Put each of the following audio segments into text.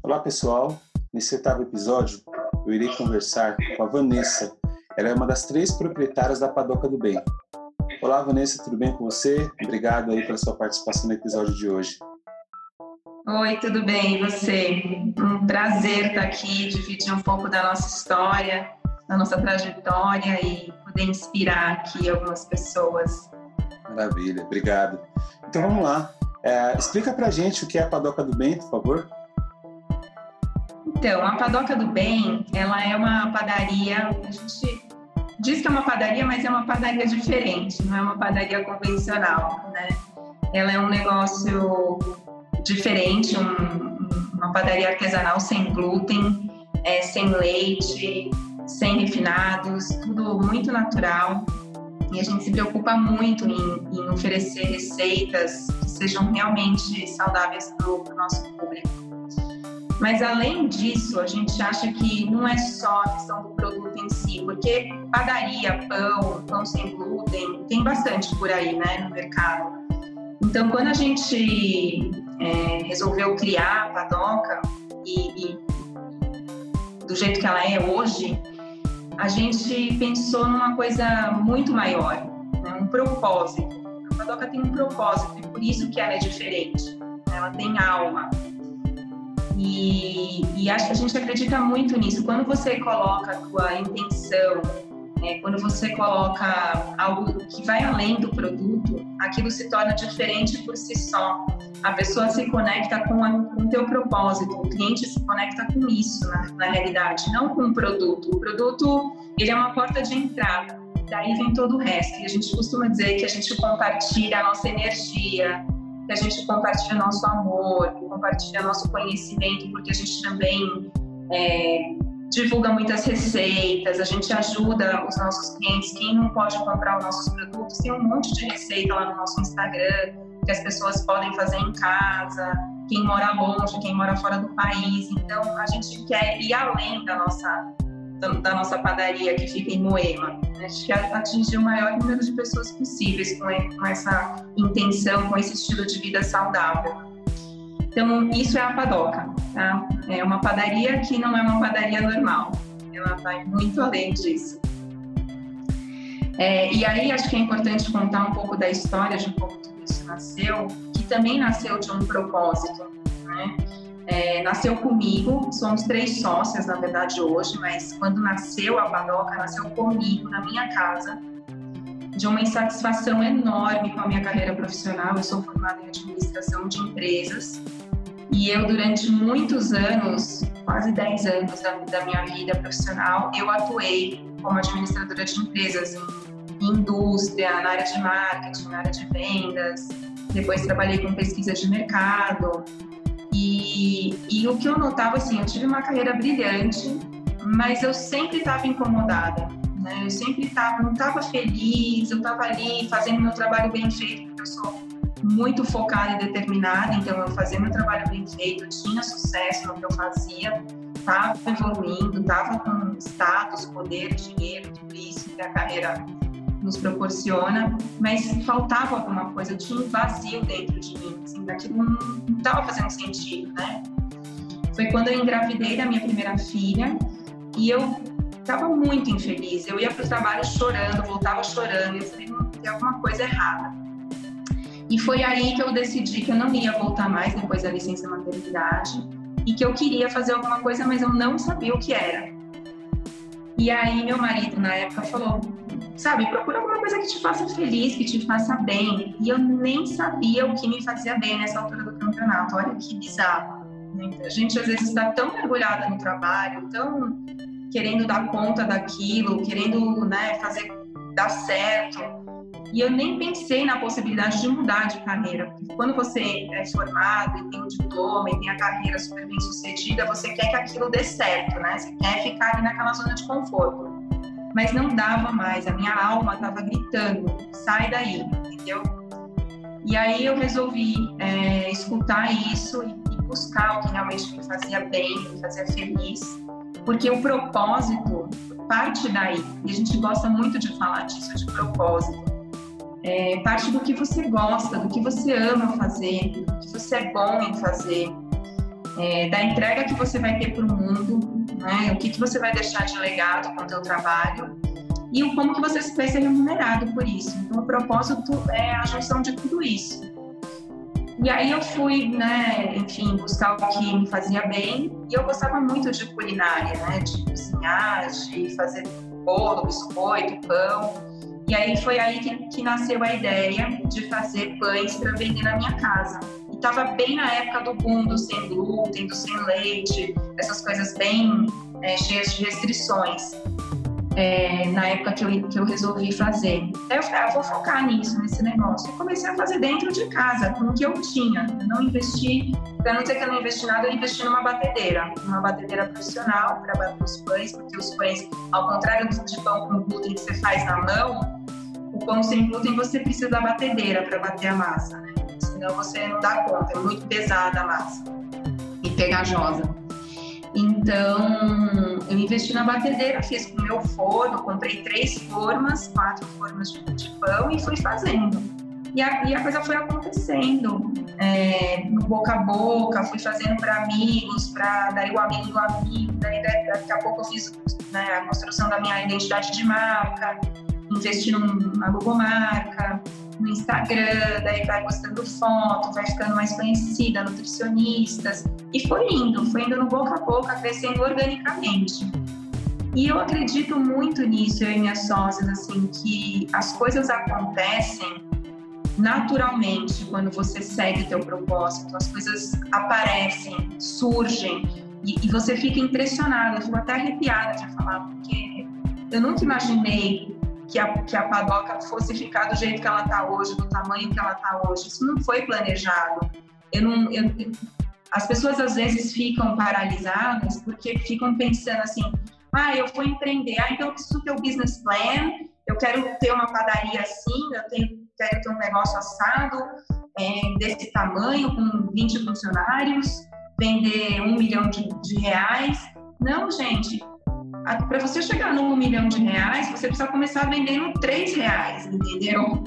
Olá pessoal, nesse oitavo episódio eu irei conversar com a Vanessa. Ela é uma das três proprietárias da Padoca do Bem. Olá Vanessa, tudo bem com você? Obrigado aí pela sua participação no episódio de hoje. Oi, tudo bem? E você? Um prazer estar aqui, dividir um pouco da nossa história, da nossa trajetória e poder inspirar aqui algumas pessoas. Maravilha, obrigado. Então vamos lá. É, explica pra gente o que é a Padoca do Bem, por favor. Então, a Padoca do Bem, ela é uma padaria, a gente diz que é uma padaria, mas é uma padaria diferente, não é uma padaria convencional, né? Ela é um negócio diferente, um, uma padaria artesanal sem glúten, é, sem leite, sem refinados, tudo muito natural. E a gente se preocupa muito em, em oferecer receitas que sejam realmente saudáveis para o nosso público. Mas além disso, a gente acha que não é só a questão do produto em si, porque padaria, pão, pão sem glúten, tem bastante por aí, né, no mercado. Então, quando a gente é, resolveu criar a padoca e, e do jeito que ela é hoje, a gente pensou numa coisa muito maior, né, um propósito. A padoca tem um propósito e por isso que ela é diferente. Ela tem alma. E, e acho que a gente acredita muito nisso. Quando você coloca a tua intenção, né, quando você coloca algo que vai além do produto, aquilo se torna diferente por si só. A pessoa se conecta com, o teu propósito, o cliente se conecta com isso na, na realidade, não com o produto. O produto ele é uma porta de entrada. Daí vem todo o resto. E a gente costuma dizer que a gente compartilha a nossa energia, que a gente compartilha nosso amor, compartilha nosso conhecimento, porque a gente também é, divulga muitas receitas, a gente ajuda os nossos clientes. Quem não pode comprar os nossos produtos, tem um monte de receita lá no nosso Instagram que as pessoas podem fazer em casa. Quem mora longe, quem mora fora do país. Então, a gente quer ir além da nossa da nossa padaria que fica em Moema. A gente quer atingir o maior número de pessoas possíveis com essa intenção, com esse estilo de vida saudável. Então, isso é a padoca, tá? É uma padaria que não é uma padaria normal. Ela vai muito além disso. É, e aí, acho que é importante contar um pouco da história de como tudo isso nasceu, que também nasceu de um propósito, né? É, nasceu comigo, somos três sócias, na verdade, hoje, mas quando nasceu a Padoca, nasceu comigo, na minha casa, de uma insatisfação enorme com a minha carreira profissional. Eu sou formada em administração de empresas e eu, durante muitos anos, quase 10 anos da, da minha vida profissional, eu atuei como administradora de empresas em, em indústria, na área de marketing, na área de vendas. Depois trabalhei com pesquisa de mercado, e, e o que eu notava, assim, eu tive uma carreira brilhante, mas eu sempre estava incomodada, né? Eu sempre estava, não estava feliz, eu estava ali fazendo meu trabalho bem feito, porque eu sou muito focada e determinada, então eu fazia meu trabalho bem feito, tinha sucesso no que eu fazia, estava evoluindo, estava com status, poder, dinheiro, tudo isso que a carreira nos proporciona, mas faltava alguma coisa, eu tinha um vazio dentro de mim, assim, daquilo não estava fazendo sentido, né? Foi quando eu engravidei da minha primeira filha e eu estava muito infeliz. Eu ia para o trabalho chorando, voltava chorando. Eu falei, não, tem alguma coisa errada. E foi aí que eu decidi que eu não ia voltar mais depois da licença maternidade e que eu queria fazer alguma coisa, mas eu não sabia o que era. E aí meu marido na época falou, sabe, procura alguma coisa que te faça feliz, que te faça bem. E eu nem sabia o que me fazia bem nessa altura do campeonato. Olha que bizarro. Né? A gente às vezes está tão mergulhada no trabalho, tão querendo dar conta daquilo, querendo né, fazer dar certo. E eu nem pensei na possibilidade de mudar de carreira, porque quando você é formado e tem um diploma e tem a carreira super bem sucedida, você quer que aquilo dê certo, né? Você quer ficar ali naquela zona de conforto. Mas não dava mais, a minha alma estava gritando: sai daí, entendeu? E aí eu resolvi é, escutar isso e, e buscar o que realmente me fazia bem, me fazia feliz, porque o propósito parte daí, e a gente gosta muito de falar disso, de propósito. É, parte do que você gosta, do que você ama fazer, do que você é bom em fazer, é, da entrega que você vai ter para o mundo, né? o que, que você vai deixar de legado com o seu trabalho e o como que você vai ser remunerado por isso. Então, o propósito é a junção de tudo isso. E aí eu fui, né, enfim, buscar o que me fazia bem e eu gostava muito de culinária, né, de cozinhar, de fazer bolo, biscoito, pão. E aí foi aí que, que nasceu a ideia de fazer pães para vender na minha casa. Estava bem na época do boom do sem glúten, do sem leite, essas coisas bem é, cheias de restrições é, na época que eu, que eu resolvi fazer. Aí eu falei, ah, vou focar nisso, nesse negócio. E comecei a fazer dentro de casa, com o que eu tinha. Eu não investi, para não dizer que eu não investi nada, eu investi numa batedeira, uma batedeira profissional para bater os pães, porque os pães, ao contrário de pão com glúten que você faz na mão, o pão sem glúten você precisa da batedeira para bater a massa, né? Senão você não dá conta, é muito pesada a massa e pegajosa. Então, eu investi na batedeira, fiz com o meu forno, comprei três formas, quatro formas de, de pão e fui fazendo. E a, e a coisa foi acontecendo, é, no boca a boca, fui fazendo para amigos, para daí o amigo do amigo, daí daqui a pouco eu fiz né, a construção da minha identidade de marca, investi numa logomarca, no Instagram, daí vai postando foto, vai ficando mais conhecida, nutricionistas, e foi indo, foi indo no boca a boca, crescendo organicamente. E eu acredito muito nisso, eu e minhas sócias, assim, que as coisas acontecem naturalmente quando você segue teu propósito, as coisas aparecem, surgem, e, e você fica impressionada, eu fico até arrepiada de falar, porque eu nunca imaginei que a, que a padoca fosse ficar do jeito que ela está hoje, do tamanho que ela está hoje. Isso não foi planejado. Eu não, eu, as pessoas às vezes ficam paralisadas porque ficam pensando assim: ah, eu vou empreender, ah, então preciso ter o business plan, eu quero ter uma padaria assim, eu tenho, quero ter um negócio assado é, desse tamanho, com 20 funcionários, vender um milhão de, de reais. Não, gente, para você chegar num milhão de reais, você precisa começar vendendo três reais, entendeu?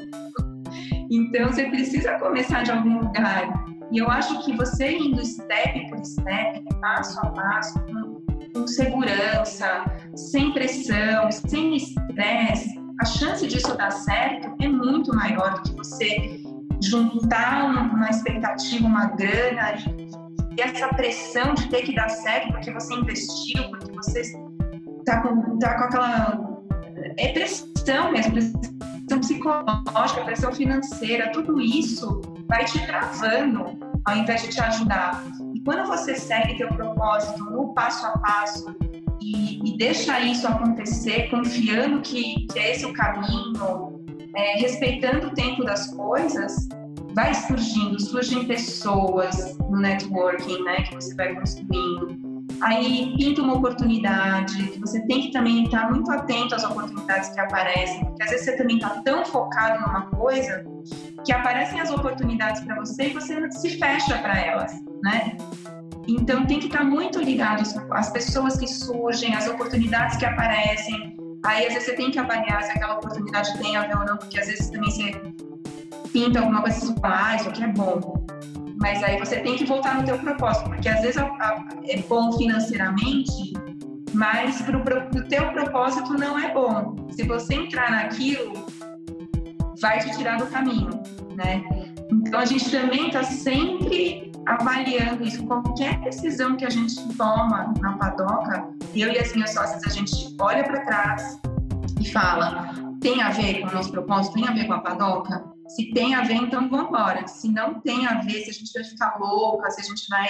Então você precisa começar de algum lugar. E eu acho que você indo step por step, passo a passo, com, com segurança, sem pressão, sem estresse, a chance disso dar certo é muito maior do que você juntar uma expectativa, uma grana e essa pressão de ter que dar certo porque você investiu, porque você tá com, tá com aquela. É pressão mesmo, pressão psicológica, pressão financeira, tudo isso vai te travando ao invés de te ajudar. E quando você segue teu propósito no passo a passo e, e deixa isso acontecer, confiando que, que é esse o caminho, é, respeitando o tempo das coisas, vai surgindo, surgem pessoas no networking, né, que você vai construindo aí pinta uma oportunidade, você tem que também estar muito atento às oportunidades que aparecem, porque às vezes você também está tão focado numa coisa que aparecem as oportunidades para você e você se fecha para elas, né? Então tem que estar muito ligado às pessoas que surgem, às oportunidades que aparecem. Aí às vezes você tem que avaliar se aquela oportunidade tem a ver ou não, porque às vezes também você pinta alguma coisa e ah, isso aqui é bom mas aí você tem que voltar no teu propósito, porque às vezes é bom financeiramente, mas para o teu propósito não é bom. Se você entrar naquilo, vai te tirar do caminho, né? Então a gente também está sempre avaliando isso. Qualquer decisão que a gente toma na padoca, eu e as minhas sócias, a gente olha para trás e fala: tem a ver com o nosso propósito? Tem a ver com a padoca? Se tem a ver, então vamos embora. Se não tem a ver, se a gente vai ficar louca, se a gente vai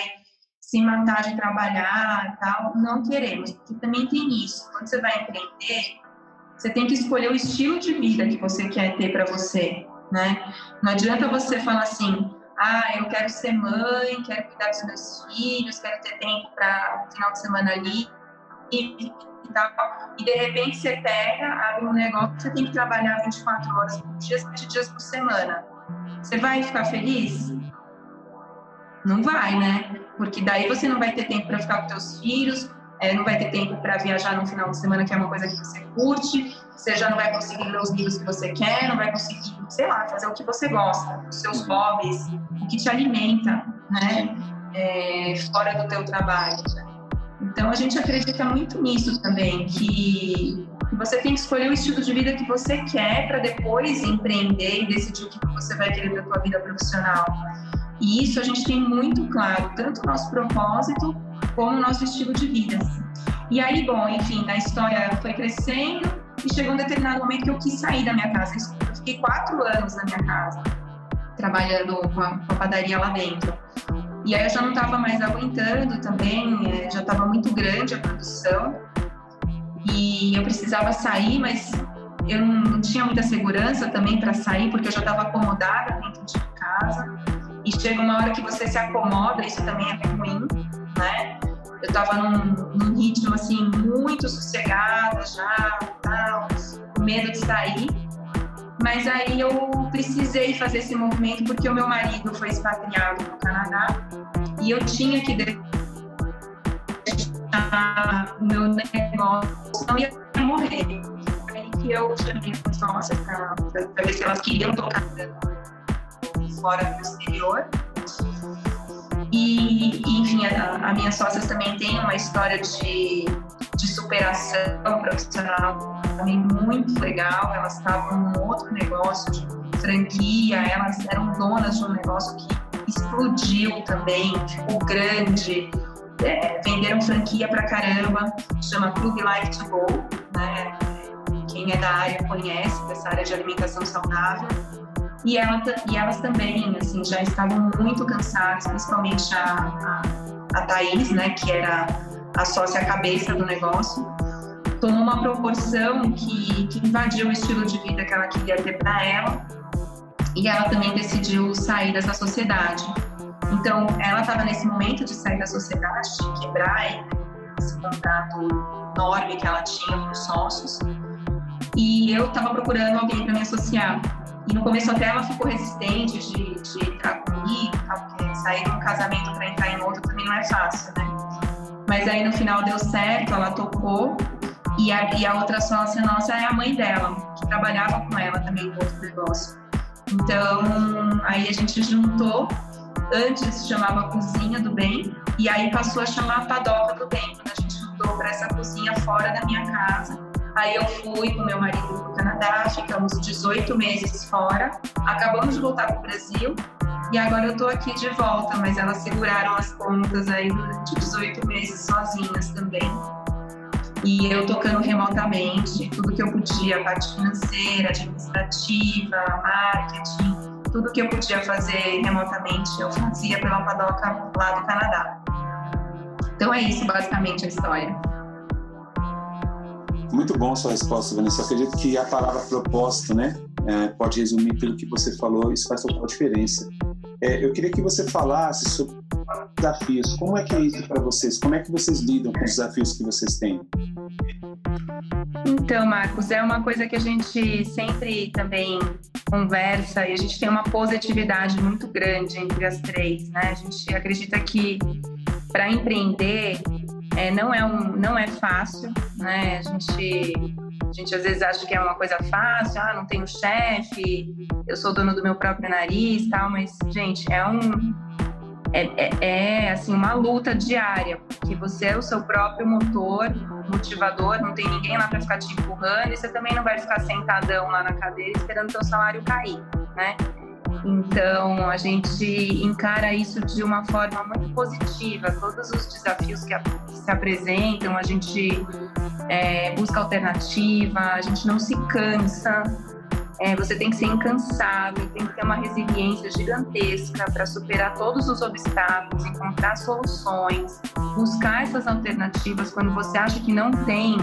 se matar de trabalhar tal, não queremos, porque também tem isso. Quando você vai empreender, você tem que escolher o estilo de vida que você quer ter para você, né? Não adianta você falar assim, ah, eu quero ser mãe, quero cuidar dos meus filhos, quero ter tempo para final de semana ali e, tal. E de repente você pega, abre um negócio, você tem que trabalhar 24 horas por dia, 7 dias por semana. Você vai ficar feliz? Não vai, né? Porque daí você não vai ter tempo para ficar com seus filhos, é, não vai ter tempo para viajar no final de semana, que é uma coisa que você curte, você já não vai conseguir ler os livros que você quer, não vai conseguir, sei lá, fazer o que você gosta, os seus hobbies, o que te alimenta, né? É, fora do teu trabalho. Então a gente acredita muito nisso também, que você tem que escolher o estilo de vida que você quer para depois empreender e decidir o que você vai querer para a tua vida profissional. E isso a gente tem muito claro, tanto o nosso propósito como o nosso estilo de vida. E aí, bom, enfim, a história foi crescendo e chegou um determinado momento que eu quis sair da minha casa. Eu fiquei quatro anos na minha casa, trabalhando com a, com a padaria lá dentro. E aí eu já não estava mais aguentando também, é, já estava muito grande a produção. E eu precisava sair, mas eu não tinha muita segurança também para sair, porque eu já estava acomodada dentro de casa. E chega uma hora que você se acomoda, isso também é ruim, né? Eu estava num, num, ritmo assim muito sossegada já, tal, com medo de sair. Mas aí eu precisei fazer esse movimento porque o meu marido foi expatriado no Canadá e eu tinha que deixar o meu negócio, não ia morrer. Aí que eu chamei as sócias para ver se elas queriam tocar fora do exterior. E, enfim, a, minhas sócias também têm uma história de, de superação profissional também muito legal. Elas estavam num outro negócio de franquia, elas eram donas de um negócio que explodiu também, ficou grande, é, venderam franquia pra caramba, chama Club Life to Go, né? Quem é da área conhece dessa área de alimentação saudável. E, ela, e elas também, assim, já estavam muito cansadas, principalmente a, a, a Thaís, né, que era a sócia cabeça do negócio, tomou uma proporção que, que invadiu o estilo de vida que ela queria ter para ela e ela também decidiu sair dessa sociedade. Então, ela estava nesse momento de sair da sociedade, de quebrar esse contrato enorme que ela tinha com os sócios. E eu estava procurando alguém para me associar. E no começo até ela ficou resistente de, de entrar comigo, porque sair de um casamento para entrar em outro também não é fácil, né? Mas aí no final deu certo, ela tocou. E a, e a outra sócia nossa é a mãe dela, que trabalhava com ela também no outro negócio. Então, aí a gente juntou. Antes chamava Cozinha do Bem, e aí passou a chamar Padoca do Bem, quando a gente mudou para essa cozinha fora da minha casa Aí eu fui com meu marido para o Canadá, ficamos 18 meses fora, acabamos de voltar para o Brasil e agora eu estou aqui de volta, mas elas seguraram as contas aí durante 18 meses sozinhas também. E eu tocando remotamente, tudo que eu podia, a parte financeira, administrativa, marketing, tudo que eu podia fazer remotamente, eu fazia pela padoca lá do Canadá. Então é isso basicamente a história. Muito bom sua resposta, Vanessa. Eu acredito que a palavra propósito, né, é, pode resumir tudo que você falou, isso faz total diferença. É, eu queria que você falasse sobre desafios. Como é que é isso para vocês? Como é que vocês lidam com os desafios que vocês têm? Então, Marcos, é uma coisa que a gente sempre também conversa e a gente tem uma positividade muito grande entre as três, né? A gente acredita que para empreender é, não, é um, não é fácil, né? A gente, a gente às vezes acha que é uma coisa fácil, ah, não tenho chefe, eu sou dono do meu próprio nariz tal, mas, gente, é um, é, é, é, assim uma luta diária, que você é o seu próprio motor, motivador, não tem ninguém lá para ficar te empurrando e você também não vai ficar sentadão lá na cadeira esperando seu salário cair, né? Então a gente encara isso de uma forma muito positiva. Todos os desafios que se apresentam, a gente é, busca alternativa, a gente não se cansa, é, você tem que ser incansável, tem que ter uma resiliência gigantesca para superar todos os obstáculos, encontrar soluções, buscar essas alternativas quando você acha que não tem.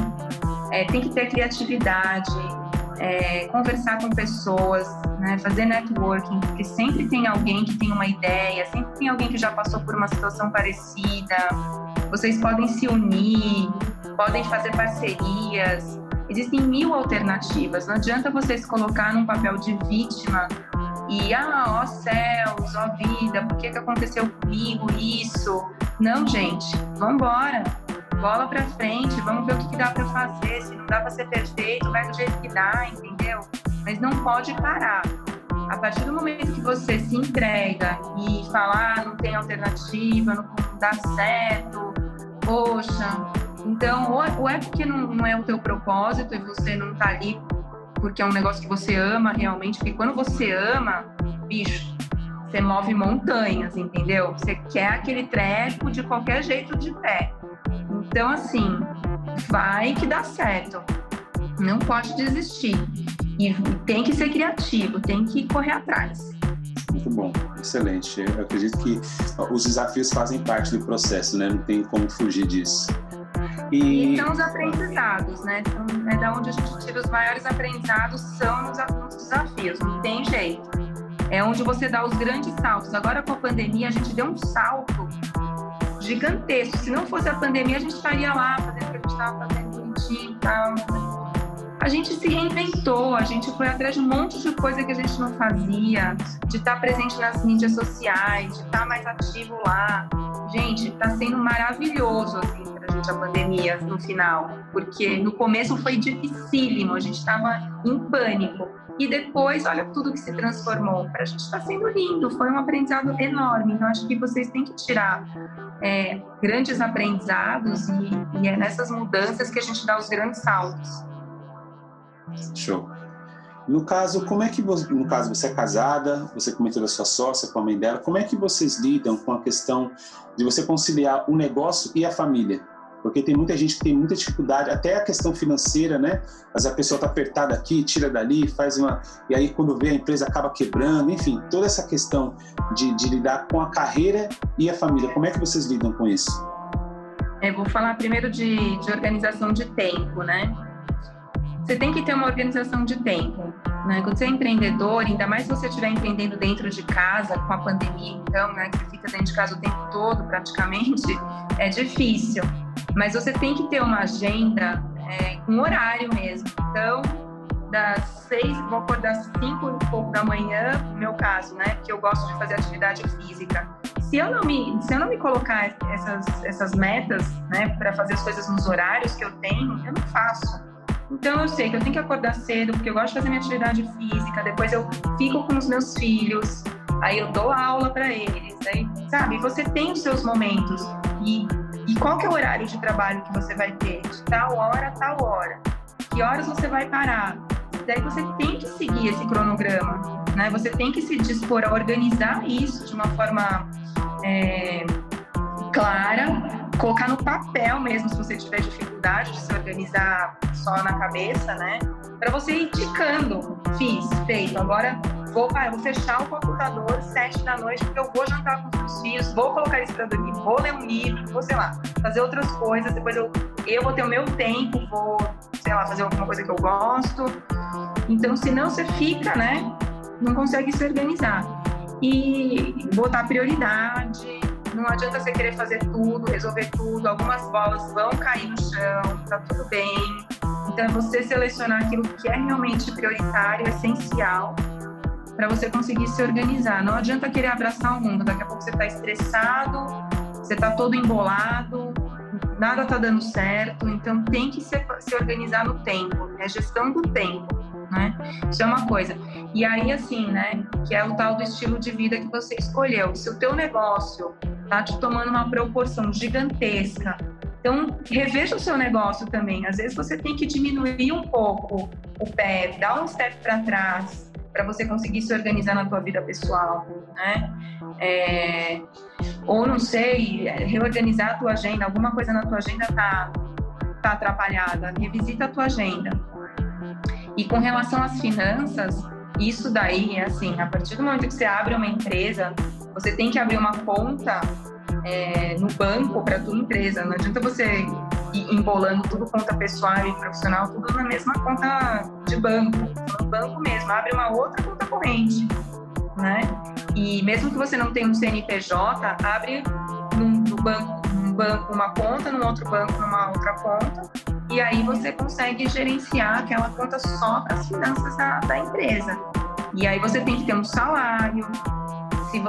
É, tem que ter criatividade, é, conversar com pessoas, né, fazer networking, porque sempre tem alguém que tem uma ideia, sempre tem alguém que já passou por uma situação parecida. Vocês podem se unir, podem fazer parcerias. Existem mil alternativas. Não adianta você se colocar num papel de vítima e, ah, ó céus, ó vida, por que, que aconteceu comigo isso? Não, gente, vamos embora. Bola pra frente, vamos ver o que, que dá para fazer. Se não dá para ser perfeito, vai do jeito que dá, entendeu? Mas não pode parar. A partir do momento que você se entrega e falar, ah, não tem alternativa, não dá certo, poxa, então, ou é porque não, não é o teu propósito e você não tá ali porque é um negócio que você ama realmente, porque quando você ama, bicho, você move montanhas, entendeu? Você quer aquele treco de qualquer jeito de pé. Então, assim, vai que dá certo. Não pode desistir. E tem que ser criativo, tem que correr atrás. Muito bom, excelente. Eu acredito que os desafios fazem parte do processo, né? Não tem como fugir disso. E, e são os aprendizados, né? Então, é da onde a gente tira os maiores aprendizados são nos, desafios, não tem jeito. É onde você dá os grandes saltos. Agora com a pandemia a gente deu um salto gigantesco. Se não fosse a pandemia, a gente estaria lá fazendo o que a gente estava fazendo bonitinho e tal. A gente se reinventou, a gente foi atrás de um monte de coisa que a gente não fazia, de estar presente nas mídias sociais, de estar mais ativo lá. Gente, está sendo maravilhoso, assim, gente a pandemia no final, porque no começo foi dificílimo, a gente estava em pânico. E depois, olha tudo que se transformou. Para a gente está sendo lindo, foi um aprendizado enorme. Então, acho que vocês têm que tirar é, grandes aprendizados e, e é nessas mudanças que a gente dá os grandes saltos. Show. No caso, como é que você, no caso você é casada, você comentou da sua sócia com a mãe dela, como é que vocês lidam com a questão de você conciliar o negócio e a família? Porque tem muita gente que tem muita dificuldade, até a questão financeira, né? Mas a pessoa está apertada aqui, tira dali, faz uma. E aí, quando vê, a empresa acaba quebrando, enfim, toda essa questão de, de lidar com a carreira e a família. Como é que vocês lidam com isso? Eu vou falar primeiro de, de organização de tempo, né? Você tem que ter uma organização de tempo. Né? Quando você é empreendedor, ainda mais se você estiver empreendendo dentro de casa, com a pandemia, então, né, que fica dentro de casa o tempo todo praticamente, é difícil. Mas você tem que ter uma agenda é, com horário mesmo. Então, das seis, vou acordar às cinco e pouco da manhã, no meu caso, né? Que eu gosto de fazer atividade física. Se eu não me, se eu não me colocar essas, essas metas, né, para fazer as coisas nos horários que eu tenho, eu não faço. Então eu sei que eu tenho que acordar cedo, porque eu gosto de fazer minha atividade física, depois eu fico com os meus filhos, aí eu dou aula para eles, aí, sabe? Você tem os seus momentos. E e qual que é o horário de trabalho que você vai ter? De tal hora a tal hora. Que horas você vai parar? Daí você tem que seguir esse cronograma, né? Você tem que se dispor a organizar isso de uma forma é, clara, colocar no papel mesmo, se você tiver dificuldade de se organizar só na cabeça, né? Para você ir indicando, fiz, feito, agora vou, ah, vou fechar o computador sete da noite porque eu vou jantar com os meus filhos, vou colocar eles para dormir, vou ler um livro, vou, sei lá, fazer outras coisas, depois eu, eu vou ter o meu tempo, vou, sei lá, fazer alguma coisa que eu gosto. Então, se não você fica, né, não consegue se organizar. E botar prioridade, não adianta você querer fazer tudo, resolver tudo, algumas bolas vão cair no chão, tá tudo bem. Então, é você selecionar aquilo que é realmente prioritário, essencial, para você conseguir se organizar. Não adianta querer abraçar o mundo. Daqui a pouco você está estressado, você está todo embolado, nada está dando certo. Então tem que se, se organizar no tempo. É gestão do tempo. né? Isso é uma coisa. E aí, assim, né, que é o tal do estilo de vida que você escolheu. Se o teu negócio tá te tomando uma proporção gigantesca, então reveja o seu negócio também. Às vezes você tem que diminuir um pouco o pé, dar um step para trás, para você conseguir se organizar na tua vida pessoal, né? É, ou não sei, reorganizar a tua agenda, alguma coisa na tua agenda tá tá atrapalhada, revisita a tua agenda. E com relação às finanças, isso daí é assim, a partir do momento que você abre uma empresa, você tem que abrir uma conta é, no banco para tua empresa. Não adianta você ir embolando tudo conta pessoal e profissional, tudo na mesma conta de banco, no banco mesmo. Abre uma outra conta corrente, né? E mesmo que você não tenha um CNPJ, abre no banco, num banco uma conta, no outro banco numa outra conta, e aí você consegue gerenciar aquela conta só para as finanças da, da, empresa. E aí você tem que ter um salário, se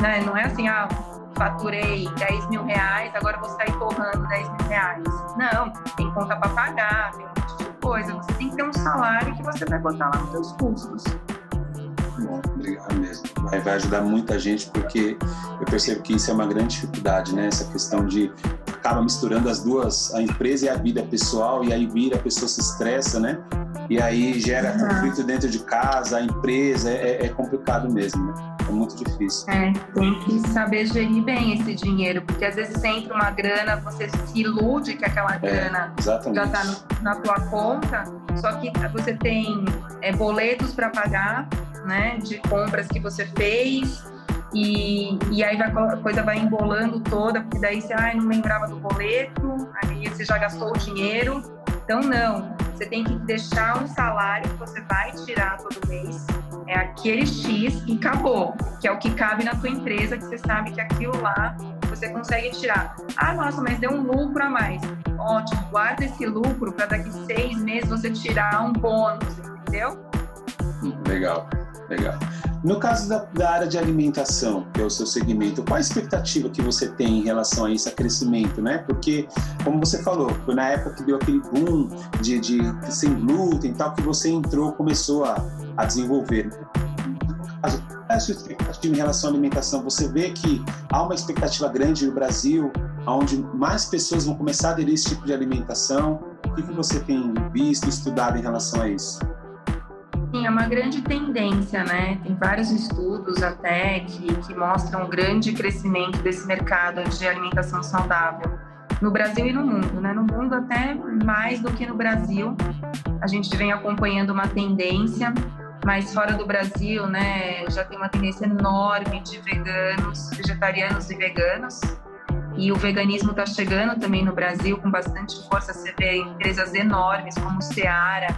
né, não é assim, ah, faturei 10 mil reais, agora vou sair torrando 10 mil reais. Não, tem conta para pagar, tem um monte de coisa. Você tem que ter um salário que você vai botar lá nos seus custos. Bom, obrigado mesmo. Vai, vai ajudar muita gente porque eu percebo que isso é uma grande dificuldade, né? Essa questão de acaba misturando as duas, a empresa e a vida pessoal, e aí vira, a pessoa se estressa, né? E aí gera uhum. conflito dentro de casa, a empresa, é, é complicado mesmo, né? É muito difícil. É, tem que saber gerir bem esse dinheiro, porque às vezes entra uma grana, você se ilude que aquela é, grana é, já está na tua conta, só que você tem é, boletos para pagar, né, de compras que você fez, e, e aí vai, a coisa vai embolando toda, porque daí você ai, não lembrava do boleto, aí você já gastou o dinheiro. Então, não, você tem que deixar um salário que você vai tirar todo mês, é aquele X e acabou, que é o que cabe na tua empresa, que você sabe que aquilo lá você consegue tirar. Ah, nossa, mas deu um lucro a mais. Ótimo, guarda esse lucro para daqui seis meses você tirar um bônus, entendeu? Legal, legal. No caso da, da, área de alimentação, que é o seu segmento, qual a expectativa que você tem em relação a a crescimento, né? Porque, como você falou, foi na época que deu aquele boom de, de sem glúten e tal, que você entrou, começou a, a desenvolver. É a sua expectativa em relação à alimentação? Você vê que há uma expectativa grande no Brasil, onde mais pessoas vão começar a aderir esse tipo de alimentação. O que, que você tem visto, estudado em relação a isso? Sim, é uma grande tendência, né? Tem vários estudos até que, que mostram um grande crescimento desse mercado de alimentação saudável no Brasil e no mundo, né? No mundo até mais do que no Brasil. A gente vem acompanhando uma tendência, mas fora do Brasil, né, já tem uma tendência enorme de veganos, vegetarianos e veganos. E o veganismo está chegando também no Brasil com bastante força. Você vê empresas enormes como o Seara,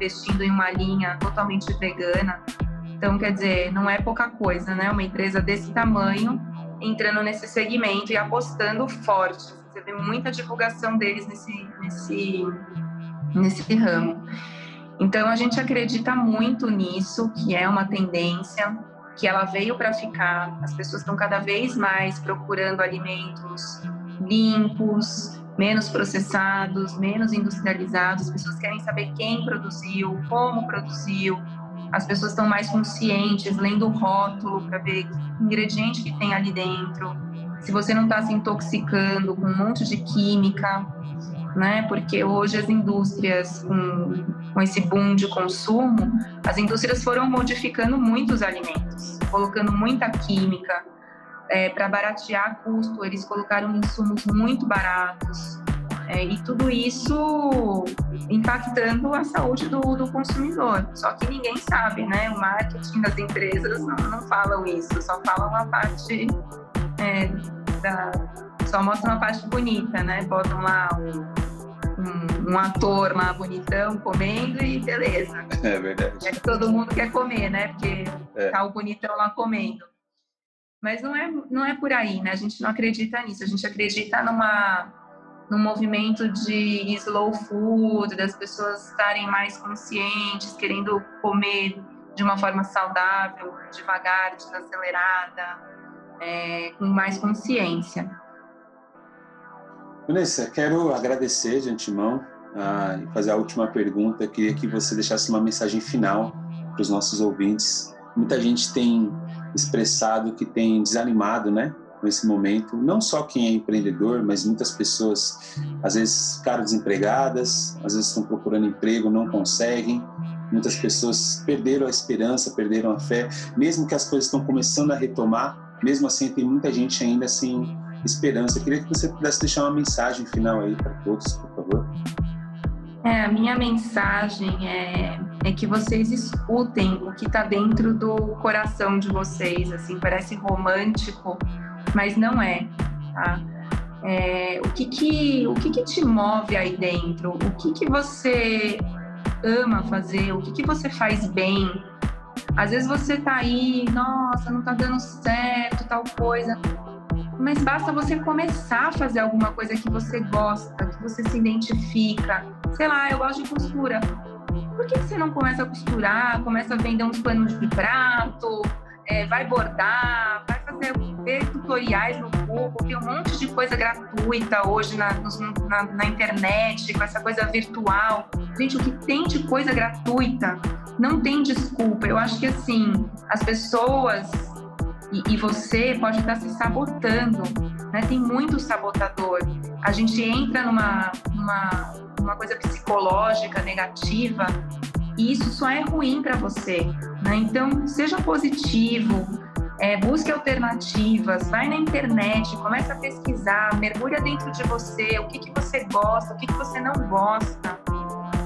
investindo em uma linha totalmente vegana. Então, quer dizer, não é pouca coisa, né? Uma empresa desse tamanho entrando nesse segmento e apostando forte. Você vê muita divulgação deles nesse, nesse, nesse ramo. Então, a gente acredita muito nisso, que é uma tendência, que ela veio para ficar. As pessoas estão cada vez mais procurando alimentos limpos, menos processados, menos industrializados. As pessoas querem saber quem produziu, como produziu. As pessoas estão mais conscientes, lendo o rótulo para ver que ingrediente que tem ali dentro. Se você não está se intoxicando com um monte de química, né? Porque hoje as indústrias, com, com esse boom de consumo, as indústrias foram modificando muito os alimentos, colocando muita química, é, para baratear custo, eles colocaram insumos muito baratos. É, e tudo isso impactando a saúde do, do, consumidor. Só que ninguém sabe, né? O marketing das empresas não, não falam isso, só falam a parte é, da. Só mostram a parte bonita, né? Botam lá um, um, um, ator lá bonitão comendo e beleza. É verdade. É que todo mundo quer comer, né? Porque é. tá o bonitão lá comendo. Mas não é, não é por aí, né? A gente não acredita nisso. A gente acredita numa, num movimento de slow food, das pessoas estarem mais conscientes, querendo comer de uma forma saudável, devagar, desacelerada, é, com mais consciência. Vanessa, quero agradecer de antemão ah, e fazer a última pergunta, queria que você deixasse uma mensagem final para os nossos ouvintes. Muita gente tem expressado que tem desanimado, né? Nesse momento, não só quem é empreendedor, mas muitas pessoas, às vezes, ficaram desempregadas, às vezes estão procurando emprego, não conseguem. Muitas pessoas perderam a esperança, perderam a fé, mesmo que as coisas estão começando a retomar, mesmo assim tem muita gente ainda sem esperança. Eu queria que você pudesse deixar uma mensagem final aí para todos, por favor. É, a minha mensagem é, é que vocês escutem o que está dentro do coração de vocês. Assim, parece romântico, mas não é. Tá? É, o que que, o que que te move aí dentro? O que que você ama fazer? O que que você faz bem? Às vezes você tá aí, nossa, não tá dando certo, tal coisa mas basta você começar a fazer alguma coisa que você gosta, que você se identifica. Sei lá, eu gosto de costura. Por que você não começa a costurar, começa a vender uns panos de prato, é, vai bordar, vai fazer ver tutoriais no Google, tem um monte de coisa gratuita hoje na, na, na internet, com essa coisa virtual. Gente, o que tem de coisa gratuita não tem desculpa. Eu acho que assim, as pessoas e, e, você pode estar se sabotando, né? Tem muito sabotador. A gente entra numa, numa, coisa psicológica negativa e isso só é ruim para você, né? Então, seja positivo, é, busque alternativas, vai na internet, começa a pesquisar, mergulha dentro de você, o que, que você gosta, o que, que você não gosta,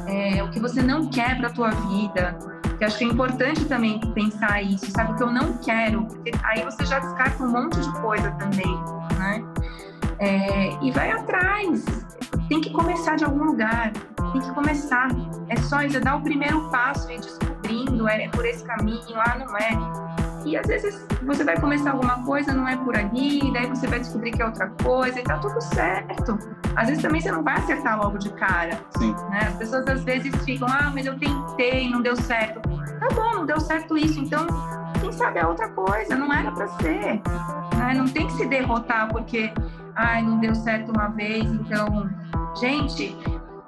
é, o que você não quer para a tua vida, que acho que é importante também pensar isso, sabe? O que eu não quero, porque aí você já descarta um monte de coisa também, né? É, e vai atrás. Tem que começar de algum lugar. Tem que começar. É só isso, é dar o primeiro passo e descobrindo, é por esse caminho, ah, não é. E às vezes você vai começar alguma coisa, não é por ali, daí você vai descobrir que é outra coisa e tá tudo certo. Às vezes também você não vai acertar logo de cara. Sim. Né? As pessoas às vezes ficam, ah, mas eu tentei, não deu certo. Tá bom, não deu certo isso, então quem sabe é outra coisa, não era para ser. Né? Não tem que se derrotar porque, ai, não deu certo uma vez, então. Gente,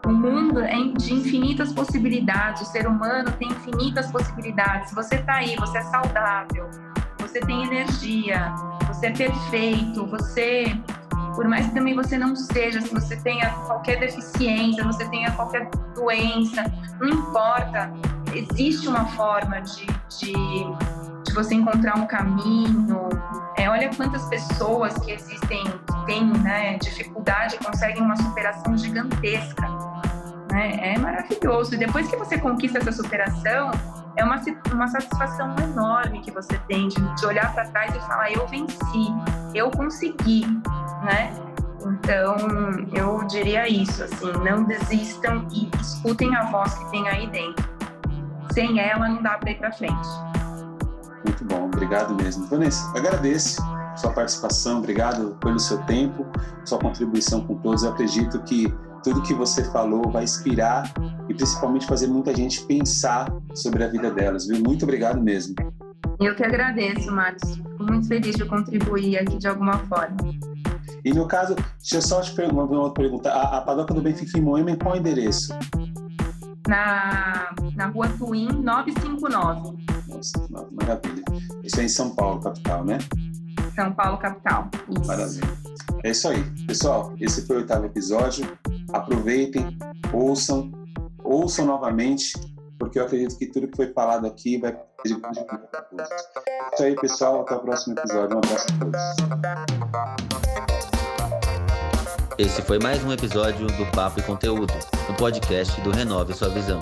o mundo é de infinitas possibilidades, o ser humano tem infinitas possibilidades. Você está aí, você é saudável, você tem energia, você é perfeito, você, por mais que também você não seja, se você tenha qualquer deficiência, você tenha qualquer doença, não importa, existe uma forma de, de, de você encontrar um caminho. É, olha quantas pessoas que existem, que têm né, dificuldade, conseguem uma superação gigantesca né? É maravilhoso. E depois que você conquista essa superação, é uma, uma satisfação enorme que você tem de, de olhar para trás e falar: eu venci, eu consegui, né? Então, eu diria isso, assim, não desistam e escutem a voz que tem aí dentro. Sem ela, não dá para ir para frente. Muito bom, obrigado mesmo. Vanessa, agradeço sua participação, obrigado pelo seu tempo, sua contribuição com todos. Eu acredito que tudo que você falou vai inspirar e principalmente fazer muita gente pensar sobre a vida delas, viu? Muito obrigado mesmo. Eu que agradeço, Marcos. Fico muito feliz de contribuir aqui de alguma forma. E no caso, deixa eu só te perguntar uma pergunta. A, a padoca do Bem fica em Moema, em qual endereço? Na, na rua Twin 959. Nossa, maravilha. Isso é em São Paulo, capital, né? São Paulo, capital. Isso. Maravilha. É isso aí. Pessoal, esse foi o oitavo episódio. Aproveitem, ouçam, ouçam novamente, porque eu acredito que tudo que foi falado aqui vai ser de. É isso aí, pessoal. Até o próximo episódio. Um abraço a todos. Esse foi mais um episódio do Papo e Conteúdo, um podcast do Renove Sua Visão.